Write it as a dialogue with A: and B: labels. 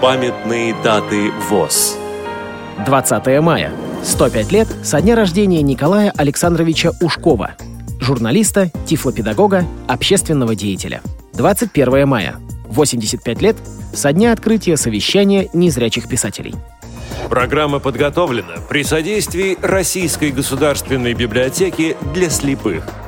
A: Памятные даты ВОЗ.
B: 20 мая. 105 лет со дня рождения Николая Александровича Ушкова, журналиста, тифлопедагога, общественного деятеля. 21 мая. 85 лет со дня открытия совещания незрячих писателей.
A: Программа подготовлена при содействии Российской государственной библиотеки для слепых –